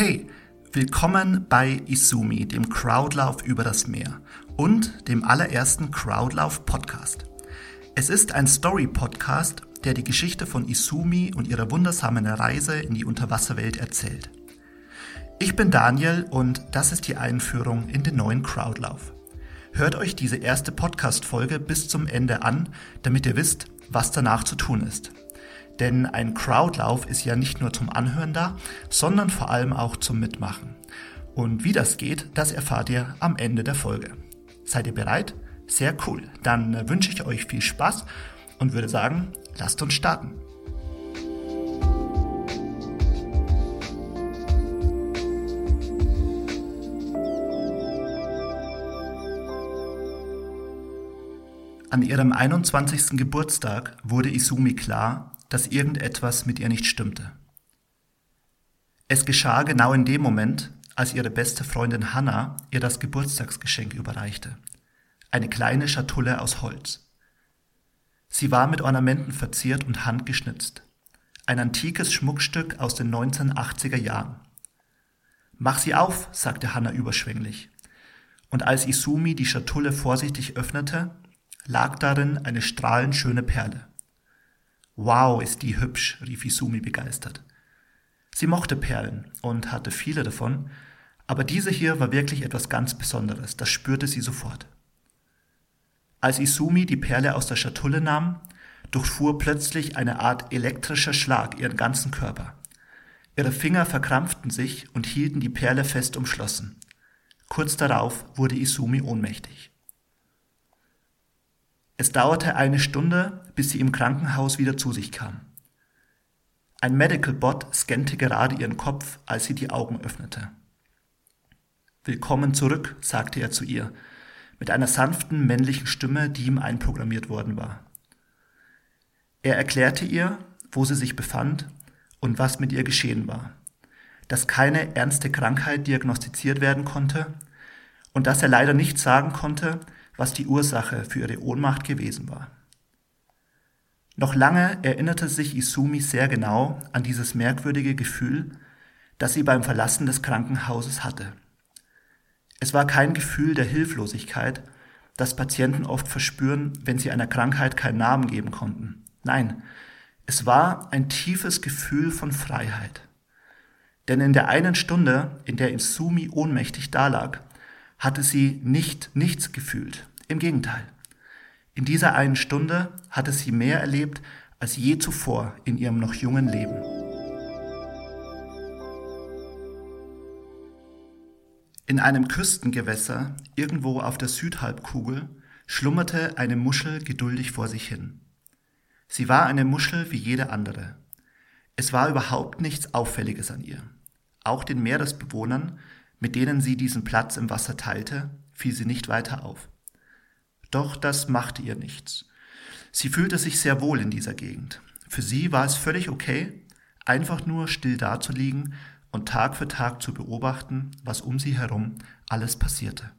Hey, willkommen bei Isumi, dem Crowdlauf über das Meer und dem allerersten Crowdlauf-Podcast. Es ist ein Story-Podcast, der die Geschichte von Isumi und ihrer wundersamen Reise in die Unterwasserwelt erzählt. Ich bin Daniel und das ist die Einführung in den neuen Crowdlauf. Hört euch diese erste Podcast-Folge bis zum Ende an, damit ihr wisst, was danach zu tun ist. Denn ein Crowdlauf ist ja nicht nur zum Anhören da, sondern vor allem auch zum Mitmachen. Und wie das geht, das erfahrt ihr am Ende der Folge. Seid ihr bereit? Sehr cool. Dann äh, wünsche ich euch viel Spaß und würde sagen, lasst uns starten. An ihrem 21. Geburtstag wurde Isumi klar, dass irgendetwas mit ihr nicht stimmte. Es geschah genau in dem Moment, als ihre beste Freundin Hannah ihr das Geburtstagsgeschenk überreichte. Eine kleine Schatulle aus Holz. Sie war mit Ornamenten verziert und handgeschnitzt. Ein antikes Schmuckstück aus den 1980er Jahren. Mach sie auf, sagte Hannah überschwänglich. Und als Isumi die Schatulle vorsichtig öffnete, lag darin eine strahlend schöne Perle. Wow, ist die hübsch, rief Isumi begeistert. Sie mochte Perlen und hatte viele davon, aber diese hier war wirklich etwas ganz Besonderes, das spürte sie sofort. Als Isumi die Perle aus der Schatulle nahm, durchfuhr plötzlich eine Art elektrischer Schlag ihren ganzen Körper. Ihre Finger verkrampften sich und hielten die Perle fest umschlossen. Kurz darauf wurde Isumi ohnmächtig. Es dauerte eine Stunde, bis sie im Krankenhaus wieder zu sich kam. Ein Medical Bot scannte gerade ihren Kopf, als sie die Augen öffnete. Willkommen zurück, sagte er zu ihr, mit einer sanften männlichen Stimme, die ihm einprogrammiert worden war. Er erklärte ihr, wo sie sich befand und was mit ihr geschehen war, dass keine ernste Krankheit diagnostiziert werden konnte und dass er leider nicht sagen konnte, was die Ursache für ihre Ohnmacht gewesen war. Noch lange erinnerte sich Isumi sehr genau an dieses merkwürdige Gefühl, das sie beim Verlassen des Krankenhauses hatte. Es war kein Gefühl der Hilflosigkeit, das Patienten oft verspüren, wenn sie einer Krankheit keinen Namen geben konnten. Nein, es war ein tiefes Gefühl von Freiheit. Denn in der einen Stunde, in der Isumi ohnmächtig dalag, hatte sie nicht nichts gefühlt. Im Gegenteil. In dieser einen Stunde hatte sie mehr erlebt als je zuvor in ihrem noch jungen Leben. In einem Küstengewässer irgendwo auf der Südhalbkugel schlummerte eine Muschel geduldig vor sich hin. Sie war eine Muschel wie jede andere. Es war überhaupt nichts Auffälliges an ihr. Auch den Meeresbewohnern, mit denen sie diesen Platz im Wasser teilte, fiel sie nicht weiter auf. Doch das machte ihr nichts. Sie fühlte sich sehr wohl in dieser Gegend. Für sie war es völlig okay, einfach nur still dazuliegen und Tag für Tag zu beobachten, was um sie herum alles passierte.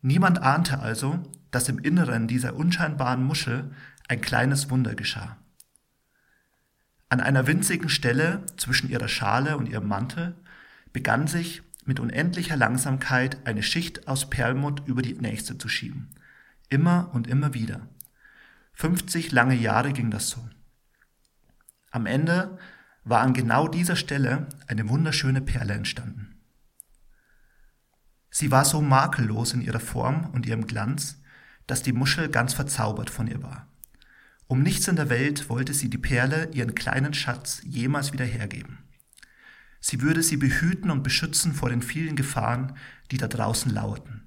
Niemand ahnte also, dass im Inneren dieser unscheinbaren Muschel ein kleines Wunder geschah. An einer winzigen Stelle zwischen ihrer Schale und ihrem Mantel begann sich mit unendlicher Langsamkeit eine Schicht aus Perlmutt über die nächste zu schieben. Immer und immer wieder. 50 lange Jahre ging das so. Am Ende war an genau dieser Stelle eine wunderschöne Perle entstanden. Sie war so makellos in ihrer Form und ihrem Glanz, dass die Muschel ganz verzaubert von ihr war. Um nichts in der Welt wollte sie die Perle, ihren kleinen Schatz, jemals wieder hergeben. Sie würde sie behüten und beschützen vor den vielen Gefahren, die da draußen lauerten.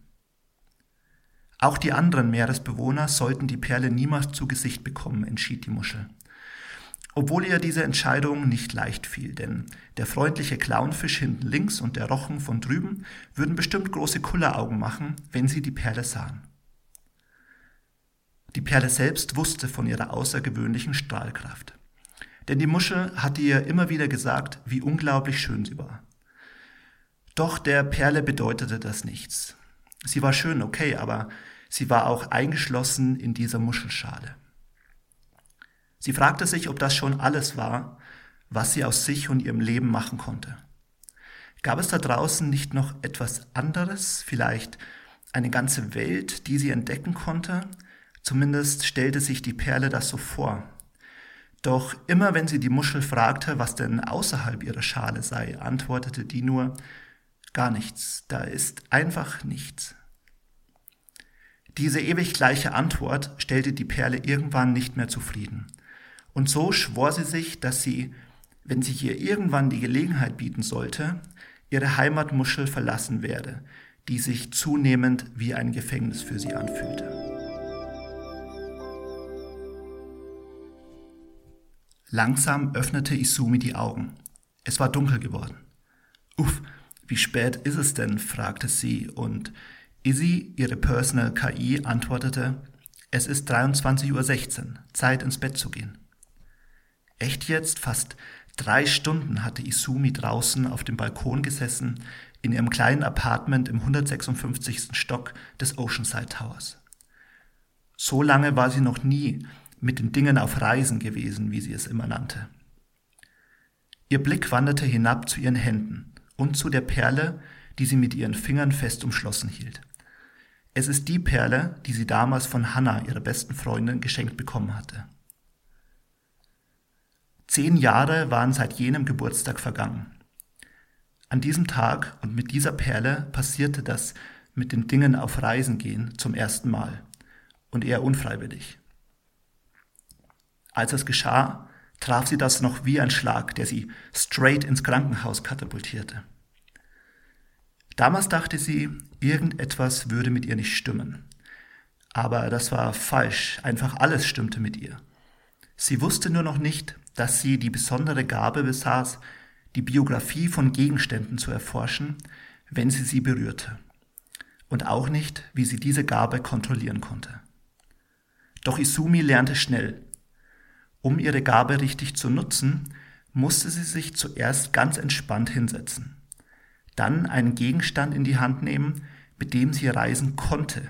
Auch die anderen Meeresbewohner sollten die Perle niemals zu Gesicht bekommen, entschied die Muschel. Obwohl ihr diese Entscheidung nicht leicht fiel, denn der freundliche Clownfisch hinten links und der Rochen von drüben würden bestimmt große Kulleraugen machen, wenn sie die Perle sahen. Die Perle selbst wusste von ihrer außergewöhnlichen Strahlkraft. Denn die Muschel hatte ihr immer wieder gesagt, wie unglaublich schön sie war. Doch der Perle bedeutete das nichts. Sie war schön, okay, aber sie war auch eingeschlossen in dieser Muschelschale. Sie fragte sich, ob das schon alles war, was sie aus sich und ihrem Leben machen konnte. Gab es da draußen nicht noch etwas anderes, vielleicht eine ganze Welt, die sie entdecken konnte? Zumindest stellte sich die Perle das so vor. Doch immer wenn sie die Muschel fragte, was denn außerhalb ihrer Schale sei, antwortete die nur gar nichts, da ist einfach nichts. Diese ewig gleiche Antwort stellte die Perle irgendwann nicht mehr zufrieden. Und so schwor sie sich, dass sie, wenn sie hier irgendwann die Gelegenheit bieten sollte, ihre Heimatmuschel verlassen werde, die sich zunehmend wie ein Gefängnis für sie anfühlte. Langsam öffnete Isumi die Augen. Es war dunkel geworden. Uff, wie spät ist es denn? fragte sie und Izzy, ihre Personal KI, antwortete, es ist 23.16 Uhr, Zeit ins Bett zu gehen. Echt jetzt? Fast drei Stunden hatte Isumi draußen auf dem Balkon gesessen, in ihrem kleinen Apartment im 156. Stock des Oceanside Towers. So lange war sie noch nie mit den Dingen auf Reisen gewesen, wie sie es immer nannte. Ihr Blick wanderte hinab zu ihren Händen und zu der Perle, die sie mit ihren Fingern fest umschlossen hielt. Es ist die Perle, die sie damals von Hannah, ihrer besten Freundin, geschenkt bekommen hatte. Zehn Jahre waren seit jenem Geburtstag vergangen. An diesem Tag und mit dieser Perle passierte das mit den Dingen auf Reisen gehen zum ersten Mal und eher unfreiwillig. Als es geschah, traf sie das noch wie ein Schlag, der sie straight ins Krankenhaus katapultierte. Damals dachte sie, irgendetwas würde mit ihr nicht stimmen. Aber das war falsch, einfach alles stimmte mit ihr. Sie wusste nur noch nicht, dass sie die besondere Gabe besaß, die Biografie von Gegenständen zu erforschen, wenn sie sie berührte. Und auch nicht, wie sie diese Gabe kontrollieren konnte. Doch Isumi lernte schnell. Um ihre Gabe richtig zu nutzen, musste sie sich zuerst ganz entspannt hinsetzen dann einen Gegenstand in die Hand nehmen, mit dem sie reisen konnte.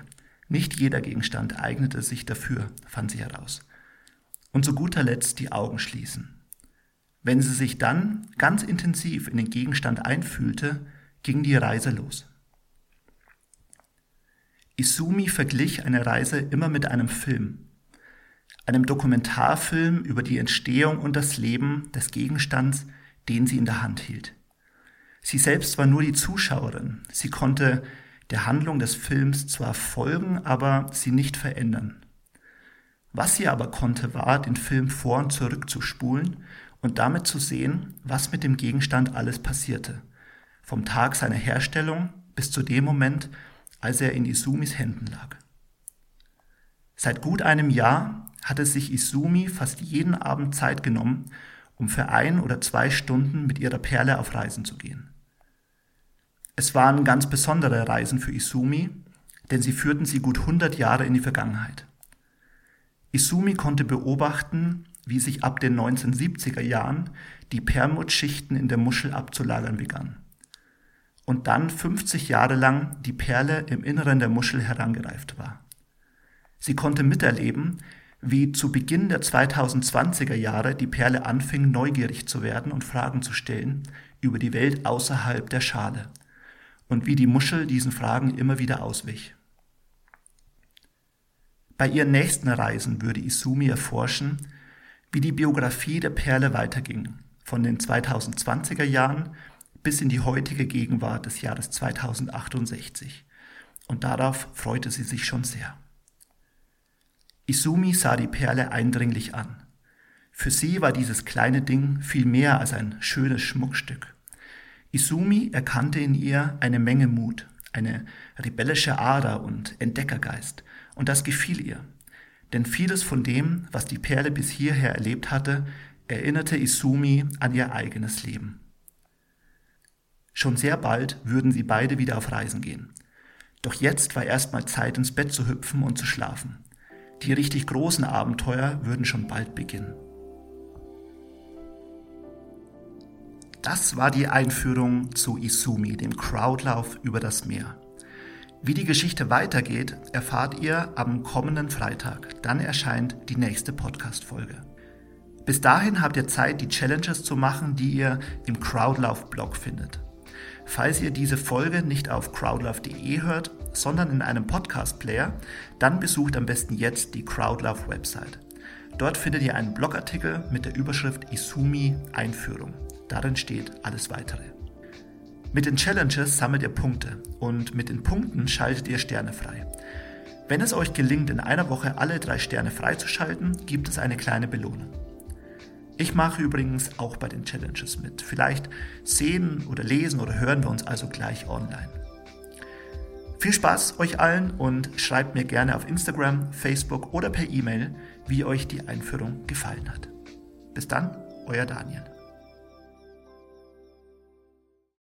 Nicht jeder Gegenstand eignete sich dafür, fand sie heraus. Und zu guter Letzt die Augen schließen. Wenn sie sich dann ganz intensiv in den Gegenstand einfühlte, ging die Reise los. Isumi verglich eine Reise immer mit einem Film, einem Dokumentarfilm über die Entstehung und das Leben des Gegenstands, den sie in der Hand hielt. Sie selbst war nur die Zuschauerin. Sie konnte der Handlung des Films zwar folgen, aber sie nicht verändern. Was sie aber konnte, war, den Film vor und zurück zu spulen und damit zu sehen, was mit dem Gegenstand alles passierte. Vom Tag seiner Herstellung bis zu dem Moment, als er in Isumis Händen lag. Seit gut einem Jahr hatte sich Isumi fast jeden Abend Zeit genommen, um für ein oder zwei Stunden mit ihrer Perle auf Reisen zu gehen. Es waren ganz besondere Reisen für Isumi, denn sie führten sie gut 100 Jahre in die Vergangenheit. Isumi konnte beobachten, wie sich ab den 1970er Jahren die Perlmuttschichten in der Muschel abzulagern begannen und dann 50 Jahre lang die Perle im Inneren der Muschel herangereift war. Sie konnte miterleben, wie zu Beginn der 2020er Jahre die Perle anfing, neugierig zu werden und Fragen zu stellen über die Welt außerhalb der Schale und wie die Muschel diesen Fragen immer wieder auswich. Bei ihren nächsten Reisen würde Isumi erforschen, wie die Biografie der Perle weiterging, von den 2020er Jahren bis in die heutige Gegenwart des Jahres 2068. Und darauf freute sie sich schon sehr. Isumi sah die Perle eindringlich an. Für sie war dieses kleine Ding viel mehr als ein schönes Schmuckstück. Isumi erkannte in ihr eine Menge Mut, eine rebellische Ader und Entdeckergeist, und das gefiel ihr. Denn vieles von dem, was die Perle bis hierher erlebt hatte, erinnerte Isumi an ihr eigenes Leben. Schon sehr bald würden sie beide wieder auf Reisen gehen. Doch jetzt war erstmal Zeit, ins Bett zu hüpfen und zu schlafen. Die richtig großen Abenteuer würden schon bald beginnen. Das war die Einführung zu Isumi, dem Crowdlauf über das Meer. Wie die Geschichte weitergeht, erfahrt ihr am kommenden Freitag. Dann erscheint die nächste Podcast-Folge. Bis dahin habt ihr Zeit, die Challenges zu machen, die ihr im Crowdlauf-Blog findet. Falls ihr diese Folge nicht auf crowdlove.de hört, sondern in einem Podcast-Player, dann besucht am besten jetzt die Crowdlove-Website. Dort findet ihr einen Blogartikel mit der Überschrift Isumi Einführung. Darin steht alles weitere. Mit den Challenges sammelt ihr Punkte und mit den Punkten schaltet ihr Sterne frei. Wenn es euch gelingt, in einer Woche alle drei Sterne freizuschalten, gibt es eine kleine Belohnung. Ich mache übrigens auch bei den Challenges mit. Vielleicht sehen oder lesen oder hören wir uns also gleich online. Viel Spaß euch allen und schreibt mir gerne auf Instagram, Facebook oder per E-Mail, wie euch die Einführung gefallen hat. Bis dann, euer Daniel.